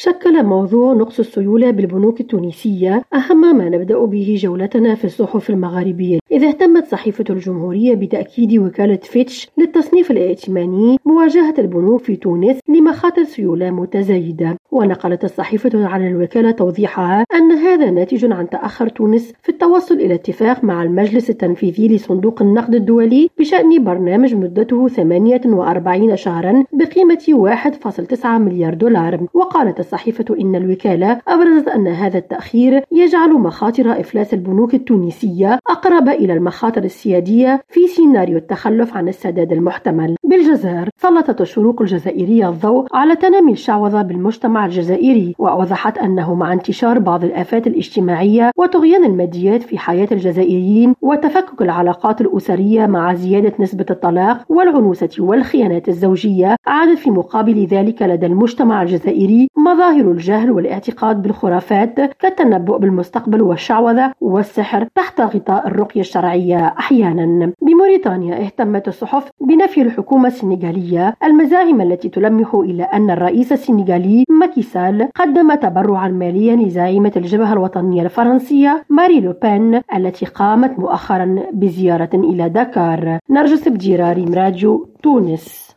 شكل موضوع نقص السيولة بالبنوك التونسية أهم ما نبدأ به جولتنا في الصحف المغاربية. إذا اهتمت صحيفة الجمهورية بتأكيد وكالة فيتش للتصنيف الائتماني مواجهة البنوك في تونس لمخاطر سيولة متزايدة. ونقلت الصحيفة عن الوكالة توضيحها أن هذا ناتج عن تأخر تونس في التوصل إلى اتفاق مع المجلس التنفيذي لصندوق النقد الدولي بشأن برنامج مدته 48 شهرا بقيمة 1.9 مليار دولار. وقالت الصحيفة إن الوكالة أبرزت أن هذا التأخير يجعل مخاطر إفلاس البنوك التونسية أقرب إلى المخاطر السيادية في سيناريو التخلف عن السداد المحتمل. بالجزائر سلطت الشروق الجزائرية الضوء على تنامي الشعوذة بالمجتمع الجزائري وأوضحت أنه مع انتشار بعض الآفات الاجتماعية وطغيان الماديات في حياة الجزائريين وتفكك العلاقات الأسرية مع زيادة نسبة الطلاق والعنوسة والخيانات الزوجية عادت في مقابل ذلك لدى المجتمع الجزائري مظاهر الجهل والاعتقاد بالخرافات كالتنبؤ بالمستقبل والشعوذة والسحر تحت غطاء الرقية الشرعية أحيانا. بموريتانيا اهتمت الصحف بنفي الحكومة السنغالية المزاعم التي تلمح إلى أن الرئيس السنغالي ماكيسال قدم تبرعا ماليا لزعيمة الجبهة الوطنية الفرنسية ماري لوبين التي قامت مؤخرا بزيارة إلى دكار نرجس بجيراري مراجو تونس.